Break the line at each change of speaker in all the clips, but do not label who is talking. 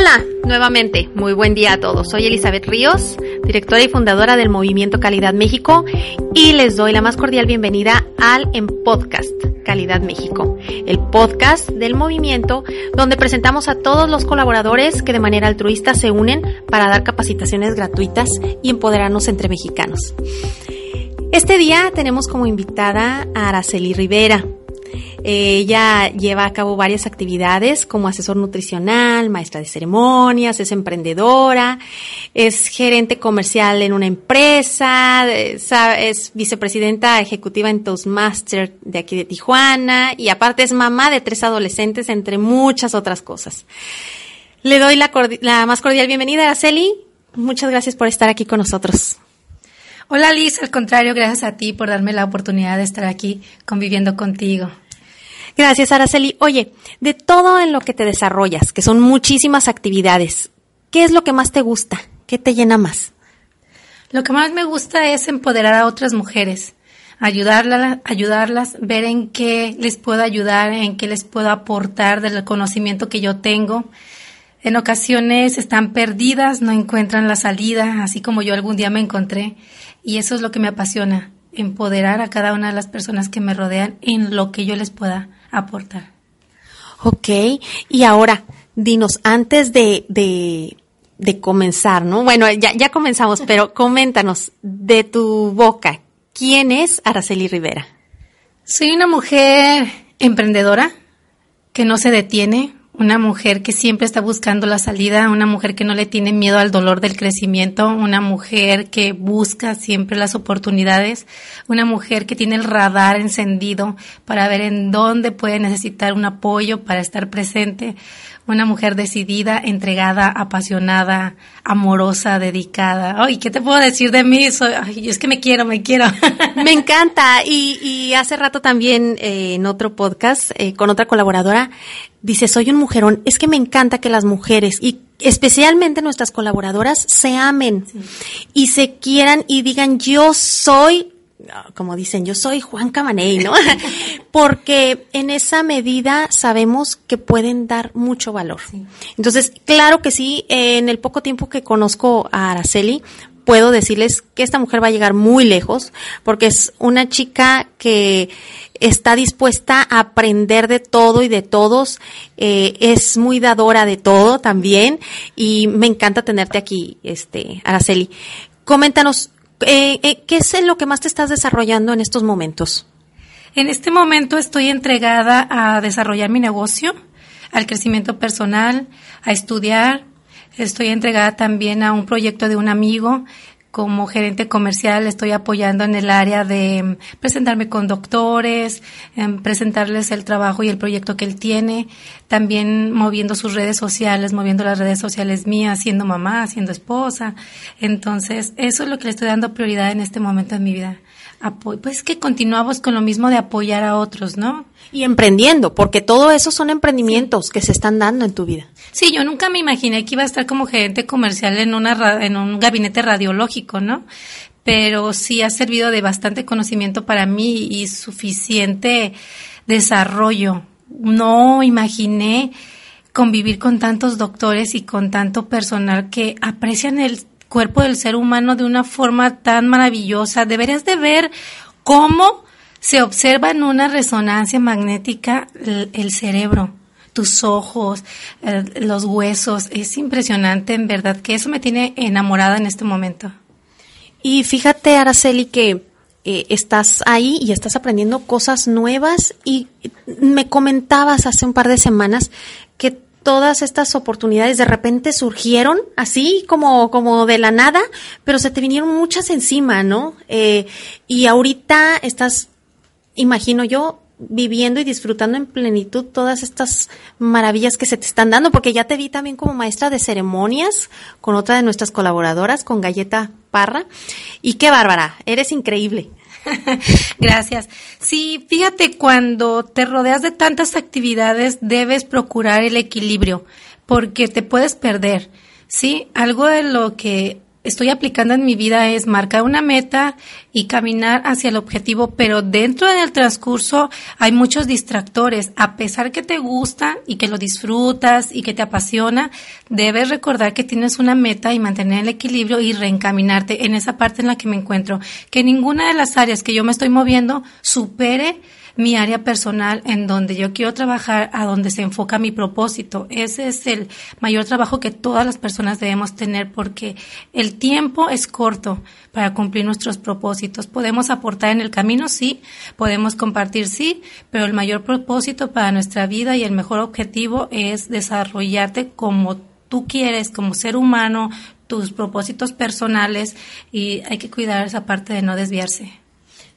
Hola, nuevamente, muy buen día a todos. Soy Elizabeth Ríos, directora y fundadora del Movimiento Calidad México y les doy la más cordial bienvenida al En Podcast Calidad México, el podcast del movimiento donde presentamos a todos los colaboradores que de manera altruista se unen para dar capacitaciones gratuitas y empoderarnos entre mexicanos. Este día tenemos como invitada a Araceli Rivera. Ella lleva a cabo varias actividades como asesor nutricional, maestra de ceremonias, es emprendedora, es gerente comercial en una empresa, es vicepresidenta ejecutiva en Toastmaster de aquí de Tijuana y aparte es mamá de tres adolescentes, entre muchas otras cosas. Le doy la, la más cordial bienvenida, Araceli. Muchas gracias por estar aquí con nosotros.
Hola Liz, al contrario, gracias a ti por darme la oportunidad de estar aquí conviviendo contigo.
Gracias, Araceli. Oye, de todo en lo que te desarrollas, que son muchísimas actividades, ¿qué es lo que más te gusta? ¿Qué te llena más?
Lo que más me gusta es empoderar a otras mujeres, ayudarlas, ayudarlas, ver en qué les puedo ayudar, en qué les puedo aportar del conocimiento que yo tengo. En ocasiones están perdidas, no encuentran la salida, así como yo algún día me encontré, y eso es lo que me apasiona, empoderar a cada una de las personas que me rodean en lo que yo les pueda aportar.
Ok, y ahora, dinos, antes de, de, de comenzar, ¿no? Bueno, ya, ya comenzamos, pero coméntanos de tu boca, ¿quién es Araceli Rivera?
Soy una mujer emprendedora que no se detiene, una mujer que siempre está buscando la salida, una mujer que no le tiene miedo al dolor del crecimiento, una mujer que busca siempre las oportunidades, una mujer que tiene el radar encendido para ver en dónde puede necesitar un apoyo para estar presente, una mujer decidida, entregada, apasionada, amorosa, dedicada. Ay, ¿qué te puedo decir de mí? Soy, ay, es que me quiero, me quiero.
Me encanta. Y, y hace rato también eh, en otro podcast eh, con otra colaboradora dice, soy un mujerón. Es que me encanta que las mujeres y especialmente nuestras colaboradoras se amen y se quieran y digan, yo soy como dicen, yo soy Juan Camaney, ¿no? Porque en esa medida sabemos que pueden dar mucho valor. Entonces, claro que sí, en el poco tiempo que conozco a Araceli, puedo decirles que esta mujer va a llegar muy lejos, porque es una chica que está dispuesta a aprender de todo y de todos, eh, es muy dadora de todo también, y me encanta tenerte aquí, este, Araceli. Coméntanos, eh, eh, ¿qué es lo que más te estás desarrollando en estos momentos?
En este momento estoy entregada a desarrollar mi negocio, al crecimiento personal, a estudiar. Estoy entregada también a un proyecto de un amigo como gerente comercial estoy apoyando en el área de mm, presentarme con doctores, presentarles el trabajo y el proyecto que él tiene, también moviendo sus redes sociales, moviendo las redes sociales mías, siendo mamá, siendo esposa. Entonces, eso es lo que le estoy dando prioridad en este momento de mi vida. pues que continuamos con lo mismo de apoyar a otros, ¿no?
Y emprendiendo, porque todo eso son emprendimientos que se están dando en tu vida.
Sí, yo nunca me imaginé que iba a estar como gerente comercial en, una, en un gabinete radiológico, ¿no? Pero sí ha servido de bastante conocimiento para mí y suficiente desarrollo. No imaginé convivir con tantos doctores y con tanto personal que aprecian el cuerpo del ser humano de una forma tan maravillosa. Deberías de ver cómo se observa en una resonancia magnética el, cerebro, tus ojos, los huesos. Es impresionante, en verdad, que eso me tiene enamorada en este momento.
Y fíjate, Araceli, que eh, estás ahí y estás aprendiendo cosas nuevas y me comentabas hace un par de semanas que todas estas oportunidades de repente surgieron así como, como de la nada, pero se te vinieron muchas encima, ¿no? Eh, y ahorita estás imagino yo, viviendo y disfrutando en plenitud todas estas maravillas que se te están dando, porque ya te vi también como maestra de ceremonias con otra de nuestras colaboradoras, con Galleta Parra. Y qué bárbara, eres increíble.
Gracias. Sí, fíjate, cuando te rodeas de tantas actividades, debes procurar el equilibrio, porque te puedes perder. Sí, algo de lo que estoy aplicando en mi vida es marcar una meta y caminar hacia el objetivo, pero dentro del transcurso hay muchos distractores. A pesar que te gusta y que lo disfrutas y que te apasiona, debes recordar que tienes una meta y mantener el equilibrio y reencaminarte en esa parte en la que me encuentro. Que ninguna de las áreas que yo me estoy moviendo supere mi área personal en donde yo quiero trabajar, a donde se enfoca mi propósito. Ese es el mayor trabajo que todas las personas debemos tener porque el tiempo es corto para cumplir nuestros propósitos. Podemos aportar en el camino, sí, podemos compartir, sí, pero el mayor propósito para nuestra vida y el mejor objetivo es desarrollarte como tú quieres, como ser humano, tus propósitos personales y hay que cuidar esa parte de no desviarse.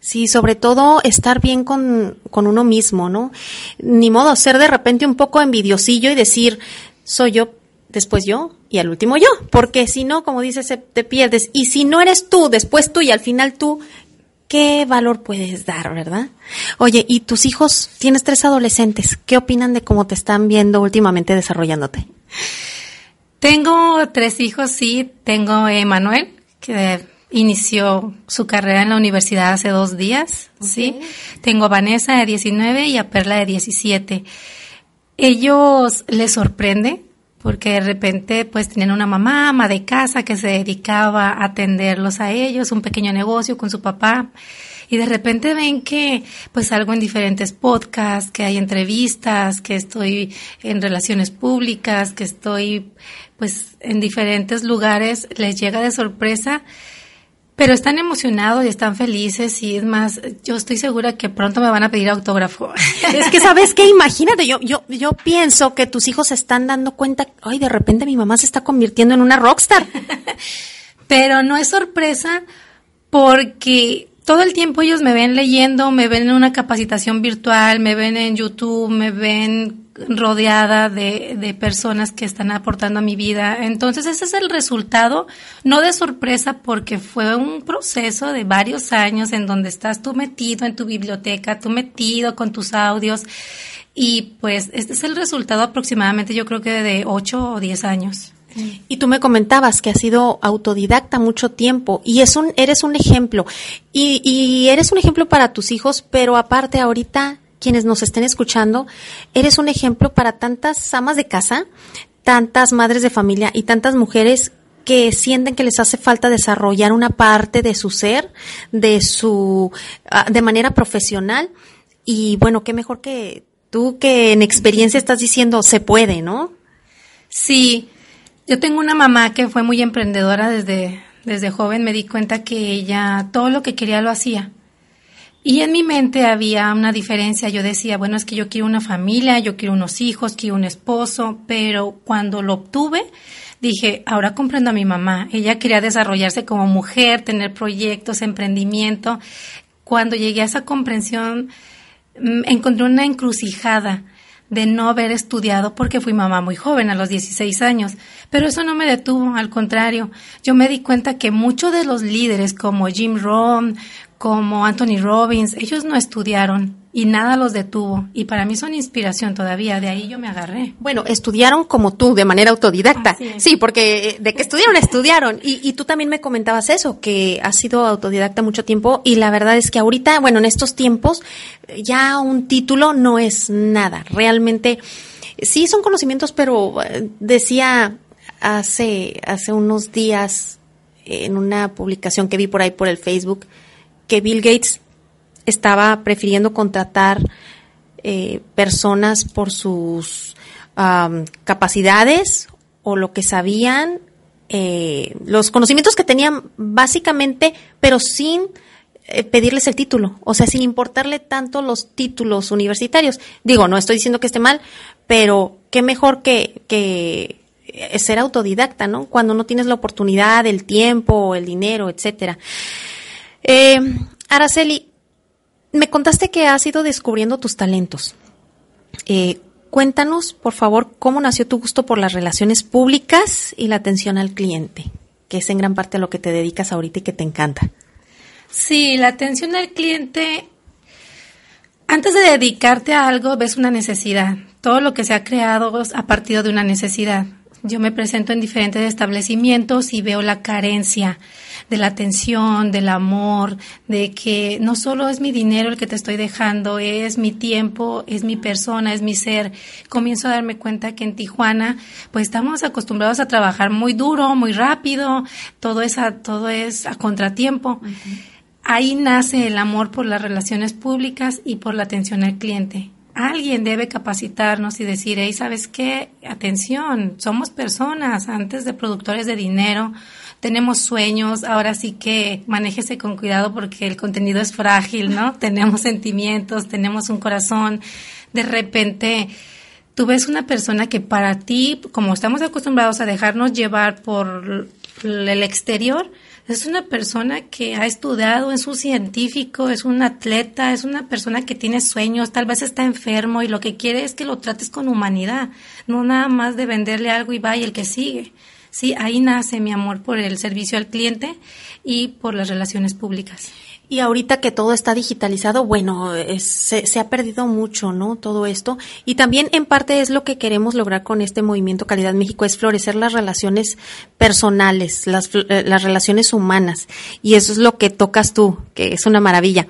Sí, sobre todo estar bien con, con uno mismo, ¿no? Ni modo ser de repente un poco envidiosillo y decir, soy yo, después yo y al último yo, porque si no, como dices, te pierdes. Y si no eres tú, después tú y al final tú, ¿qué valor puedes dar, verdad? Oye, ¿y tus hijos? Tienes tres adolescentes. ¿Qué opinan de cómo te están viendo últimamente desarrollándote?
Tengo tres hijos, sí. Tengo Emanuel, que inició su carrera en la universidad hace dos días, ¿sí? Tengo a Vanessa de 19 y a Perla de 17. Ellos les sorprende porque de repente pues tenían una mamá, ama de casa que se dedicaba a atenderlos a ellos, un pequeño negocio con su papá y de repente ven que pues salgo en diferentes podcasts, que hay entrevistas, que estoy en relaciones públicas, que estoy pues en diferentes lugares, les llega de sorpresa pero están emocionados y están felices y es más, yo estoy segura que pronto me van a pedir autógrafo.
Es que sabes qué, imagínate, yo, yo, yo pienso que tus hijos se están dando cuenta, ay, de repente mi mamá se está convirtiendo en una rockstar.
Pero no es sorpresa porque todo el tiempo ellos me ven leyendo, me ven en una capacitación virtual, me ven en YouTube, me ven rodeada de, de, personas que están aportando a mi vida. Entonces ese es el resultado, no de sorpresa porque fue un proceso de varios años en donde estás tú metido en tu biblioteca, tú metido con tus audios y pues este es el resultado aproximadamente yo creo que de 8 o 10 años.
Y tú me comentabas que has sido autodidacta mucho tiempo y es un, eres un ejemplo. Y, y eres un ejemplo para tus hijos, pero aparte ahorita quienes nos estén escuchando, eres un ejemplo para tantas amas de casa, tantas madres de familia y tantas mujeres que sienten que les hace falta desarrollar una parte de su ser, de su, ah, de manera profesional. Y bueno, qué mejor que tú que en experiencia estás diciendo se puede, ¿no?
Sí, yo tengo una mamá que fue muy emprendedora desde, desde joven, me di cuenta que ella todo lo que quería lo hacía. Y en mi mente había una diferencia. Yo decía, bueno, es que yo quiero una familia, yo quiero unos hijos, quiero un esposo, pero cuando lo obtuve, dije, ahora comprendo a mi mamá. Ella quería desarrollarse como mujer, tener proyectos, emprendimiento. Cuando llegué a esa comprensión, mm, encontré una encrucijada de no haber estudiado porque fui mamá muy joven, a los 16 años. Pero eso no me detuvo, al contrario. Yo me di cuenta que muchos de los líderes como Jim Rohn, como Anthony Robbins, ellos no estudiaron y nada los detuvo. Y para mí son inspiración todavía, de ahí yo me agarré.
Bueno, estudiaron como tú, de manera autodidacta. Sí, porque eh, de que estudiaron, estudiaron. Y, y tú también me comentabas eso, que has sido autodidacta mucho tiempo y la verdad es que ahorita, bueno, en estos tiempos, ya un título no es nada. Realmente, sí son conocimientos, pero eh, decía hace, hace unos días en una publicación que vi por ahí por el Facebook, que Bill Gates estaba prefiriendo contratar eh, personas por sus capacidades o lo que sabían, eh, los conocimientos que tenían básicamente, pero sin eh, pedirles el título, o sea, sin importarle tanto los títulos universitarios. Digo, no estoy diciendo que esté mal, pero qué mejor que, que ser autodidacta, ¿no? Cuando no tienes la oportunidad, el tiempo, el dinero, etcétera. Eh, Araceli, me contaste que has ido descubriendo tus talentos. Eh, cuéntanos, por favor, cómo nació tu gusto por las relaciones públicas y la atención al cliente, que es en gran parte a lo que te dedicas ahorita y que te encanta.
Sí, la atención al cliente, antes de dedicarte a algo, ves una necesidad. Todo lo que se ha creado ha partido de una necesidad Yo me presento en diferentes establecimientos y veo la carencia de la atención, del amor, de que no solo es mi dinero el que te estoy dejando, es mi tiempo, es mi persona, es mi ser. Comienzo a darme cuenta que en Tijuana, pues estamos acostumbrados a trabajar muy duro, muy rápido, todo es a, todo es a contratiempo. Ahí nace el amor por las relaciones públicas y por la atención al cliente alguien debe capacitarnos y decir, hey, ¿sabes qué? Atención, somos personas antes de productores de dinero, tenemos sueños, ahora sí que manéjese con cuidado porque el contenido es frágil, ¿no? tenemos sentimientos, tenemos un corazón, de repente tú ves una persona que para ti, como estamos acostumbrados a dejarnos llevar por el exterior, es una persona que ha estudiado, es un científico, es un atleta, es una persona que tiene sueños, tal vez está enfermo y lo que quiere es que lo trates con humanidad, no nada más de venderle algo y vaya el que sigue. Sí, ahí nace mi amor por el servicio al cliente y por las relaciones públicas.
Y ahorita que todo está digitalizado, bueno, se, ha perdido mucho, ¿no? Todo esto. Y también en parte es lo que queremos lograr con este movimiento Calidad México, es florecer las relaciones personales, las, eh, las relaciones humanas. Y eso es lo que tocas tú, que es una maravilla.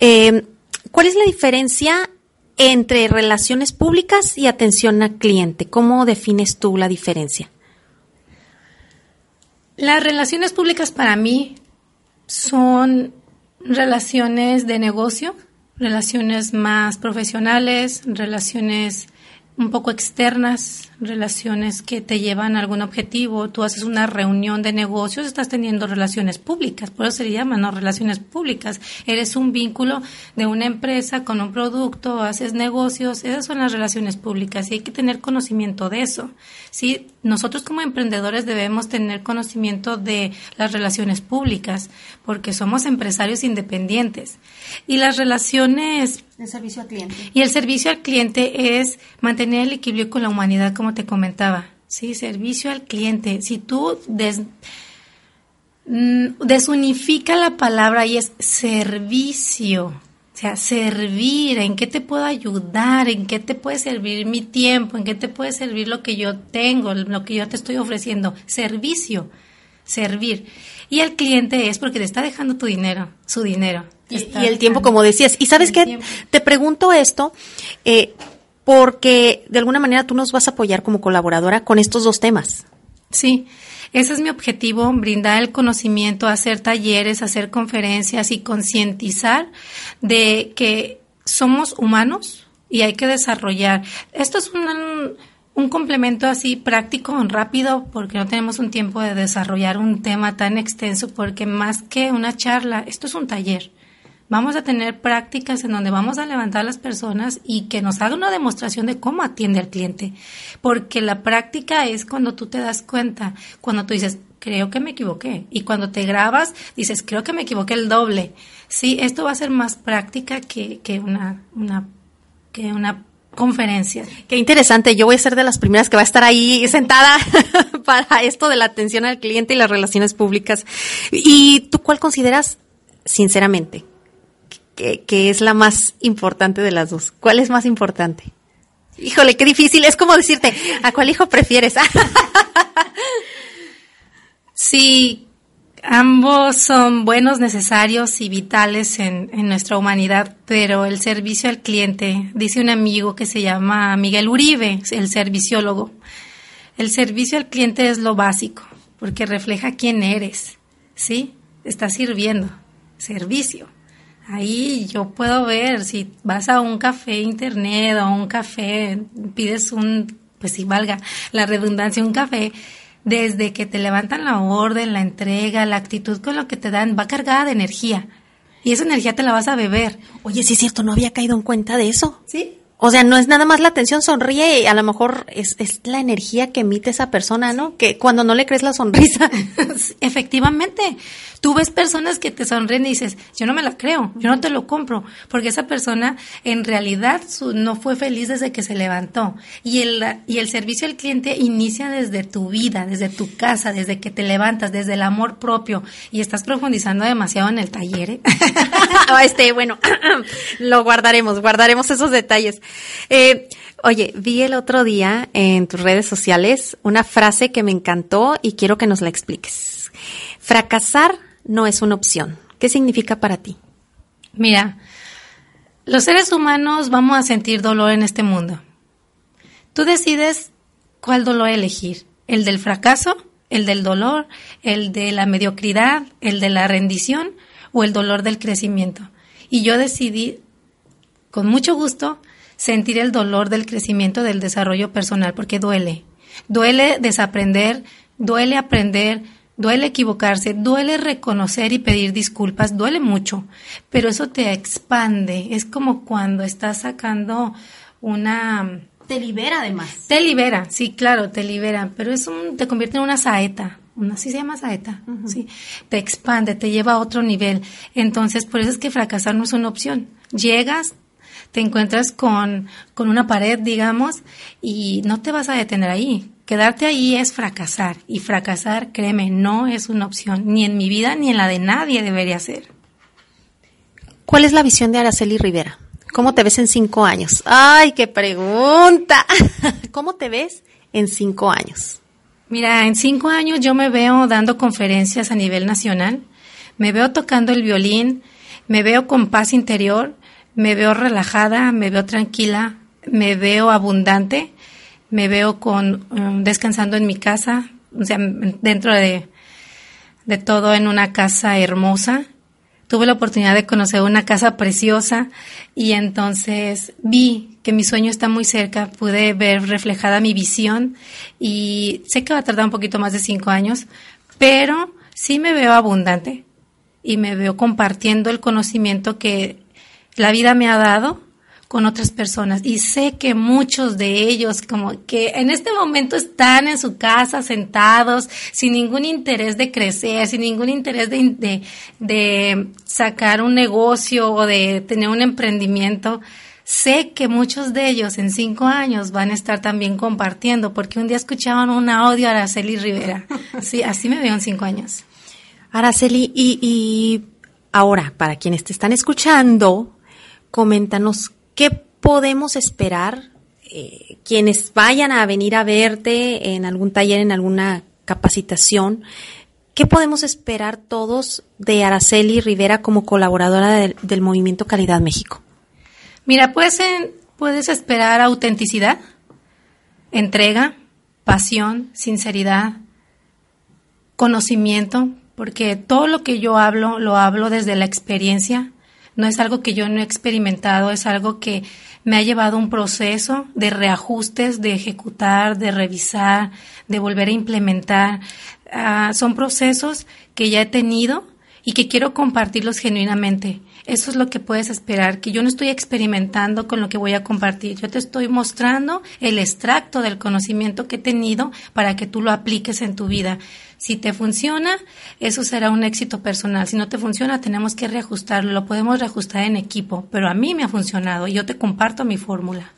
Eh, ¿Cuál es la diferencia entre relaciones públicas y atención al cliente? ¿Cómo defines tú la diferencia?
Las relaciones públicas para mí son relaciones de negocio, relaciones más profesionales, relaciones un poco externas, relaciones que te llevan a algún objetivo. Tú haces una reunión de negocios, estás teniendo relaciones públicas, por eso se llaman ¿no? relaciones públicas. Eres un vínculo de una empresa con un producto, haces negocios, esas son las relaciones públicas y hay que tener conocimiento de eso. ¿sí? Nosotros como emprendedores debemos tener conocimiento de las relaciones públicas porque somos empresarios independientes. Y las relaciones...
El servicio al cliente.
Y el servicio al cliente es mantener el equilibrio con la humanidad, como te comentaba. Sí, servicio al cliente. Si tú mm, desunifica la palabra y es servicio, sea, servir, en qué te puedo ayudar, en qué te puede servir mi tiempo, en qué te puede servir lo que yo tengo, lo que yo te estoy ofreciendo. Servicio, servir. Y el cliente es porque te está dejando tu dinero, su dinero.
Y, el tiempo, como decías. Y sabes qué, te pregunto esto, eh, porque de alguna manera tú nos vas a apoyar como colaboradora con estos dos temas.
Sí, ese es mi objetivo, brindar el conocimiento, hacer talleres, hacer conferencias y concientizar de que somos humanos y hay que desarrollar. Esto es un, un complemento así práctico, rápido, porque no tenemos un tiempo de desarrollar un tema tan extenso, porque más que una charla, esto es un taller. Vamos a tener prácticas en donde vamos a levantar a las personas y que nos haga una demostración de cómo atiende al cliente. Porque la práctica es cuando tú te das cuenta, cuando tú dices, creo que me equivoqué. Y cuando te grabas, dices, creo que me equivoqué el doble. Sí, esto va a ser más práctica que, que una, una, que una conferencia.
Qué interesante. Yo voy a ser de las primeras que va a estar ahí sentada para esto de la atención al cliente y las relaciones públicas. ¿Y tú cuál consideras, sinceramente, que, es la más importante de las dos. ¿Cuál es más importante? Híjole, qué difícil. Es como decirte, ¿a cuál hijo prefieres?
sí, ambos son buenos, necesarios y vitales en, en, nuestra humanidad, pero el servicio al cliente, dice un amigo que se llama Miguel Uribe, el serviciólogo, el servicio al cliente es lo básico, porque refleja quién eres, ¿sí? Estás sirviendo, servicio. Ahí yo puedo ver si vas a un café internet o un café, pides un, pues si valga la redundancia, un café, desde que te levantan la orden, la entrega, la actitud con lo que te dan, va cargada de energía. Y esa energía te la vas a beber.
Oye, sí es cierto, no había caído en cuenta de eso.
Sí.
O sea, no es nada más la atención, sonríe y a lo mejor es, es la energía que emite esa persona, ¿no? Que cuando no le crees la sonrisa.
Efectivamente. Tú ves personas que te sonríen y dices, yo no me la creo, yo no te lo compro, porque esa persona en realidad no fue feliz desde que se levantó. Y el, y el servicio al cliente inicia desde tu vida, desde tu casa, desde que te levantas, desde el amor propio. Y estás profundizando demasiado en el taller. ¿eh?
este, bueno, lo guardaremos, guardaremos esos detalles. Eh, Oye, vi el otro día en tus redes sociales una frase que me encantó y quiero que nos la expliques. Fracasar no es una opción. ¿Qué significa para ti?
Mira, los seres humanos vamos a sentir dolor en este mundo. Tú decides cuál dolor elegir, el del fracaso, el del dolor, el de la mediocridad, el de la rendición o el dolor del crecimiento. Y yo decidí, con mucho gusto, sentir el dolor del crecimiento del desarrollo personal, porque duele. Duele desaprender, duele aprender, duele equivocarse, duele reconocer y pedir disculpas, duele mucho, pero eso te expande. Es como cuando estás sacando una...
Te libera además.
Te libera, sí, claro, te libera, pero es un, te convierte en una saeta. Una, sí se llama saeta, sí. Te expande, te lleva a otro nivel. Entonces, por eso es que fracasar no es una opción. Llegas, te encuentras con, con una pared, digamos, y no te vas a detener ahí. Quedarte ahí es fracasar. Y fracasar, créeme, no es una opción, ni en mi vida ni en la de nadie debería ser.
¿Cuál es la visión de Araceli Rivera? ¿Cómo te ves en cinco años? ¡Ay, qué pregunta! ¿Cómo te ves en cinco años?
Mira, en cinco años yo me veo dando conferencias a nivel nacional, me veo tocando el violín, me veo con paz interior, me veo relajada, me veo tranquila, me veo abundante, me veo con um, descansando en mi casa, o sea, dentro de, de todo en una casa hermosa. Tuve la oportunidad de conocer una casa preciosa y entonces vi que mi sueño está muy cerca, pude ver reflejada mi visión y sé que va a tardar un poquito más de cinco años, pero sí me veo abundante y me veo compartiendo el conocimiento que la vida me ha dado con otras personas y sé que muchos de ellos como que en este momento están en su casa sentados sin ningún interés de crecer, sin ningún interés de, de, sacar un negocio o de tener un emprendimiento. Sé que muchos de ellos en cinco años van a estar también compartiendo porque un día escuchaban un audio a Araceli Rivera. Sí, así me veo en cinco años.
Araceli, y, y ahora, para quienes te están escuchando, coméntanos qué podemos esperar eh, quienes vayan a venir a verte en algún taller, en alguna capacitación. ¿Qué podemos esperar todos de Araceli Rivera como colaboradora del, Movimiento Calidad México?
Mira, puedes, puedes esperar autenticidad, entrega, pasión, sinceridad, conocimiento, porque todo lo que yo hablo lo hablo desde la experiencia, no es algo que yo no he experimentado, es algo que me ha llevado un proceso de reajustes, de ejecutar, de revisar, de volver a implementar. Ah, son procesos que ya he tenido y que quiero compartirlos genuinamente. Eso es lo que puedes esperar, que yo no estoy experimentando con lo que voy a compartir. Yo te estoy mostrando el extracto del conocimiento que he tenido para que tú lo apliques en tu vida. Si te funciona, eso será un éxito personal. Si no te funciona, tenemos que reajustarlo. Lo podemos reajustar en equipo, pero a mí me ha funcionado y yo te comparto mi fórmula.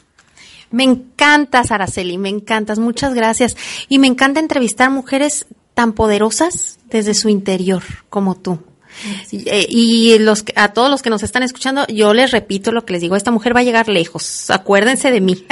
Me encantas, Araceli, me encantas. Muchas gracias. Y me encanta entrevistar mujeres tan poderosas desde su interior como tú. Eh, y los a todos los que nos están escuchando, yo les repito lo que les digo, esta mujer va a llegar lejos, acuérdense de mí.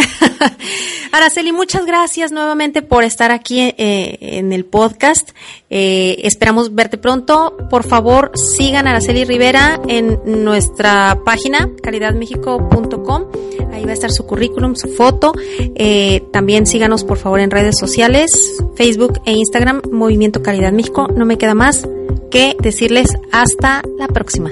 Araceli, muchas gracias nuevamente por estar aquí eh, en el podcast. Eh, esperamos verte pronto. Por favor, sigan a Araceli Rivera en nuestra página calidadmexico.com. Ahí va a estar su currículum, su foto. también síganos por favor en redes sociales, Facebook e Instagram, Movimiento Calidad México. No me queda más que decirles hasta la próxima.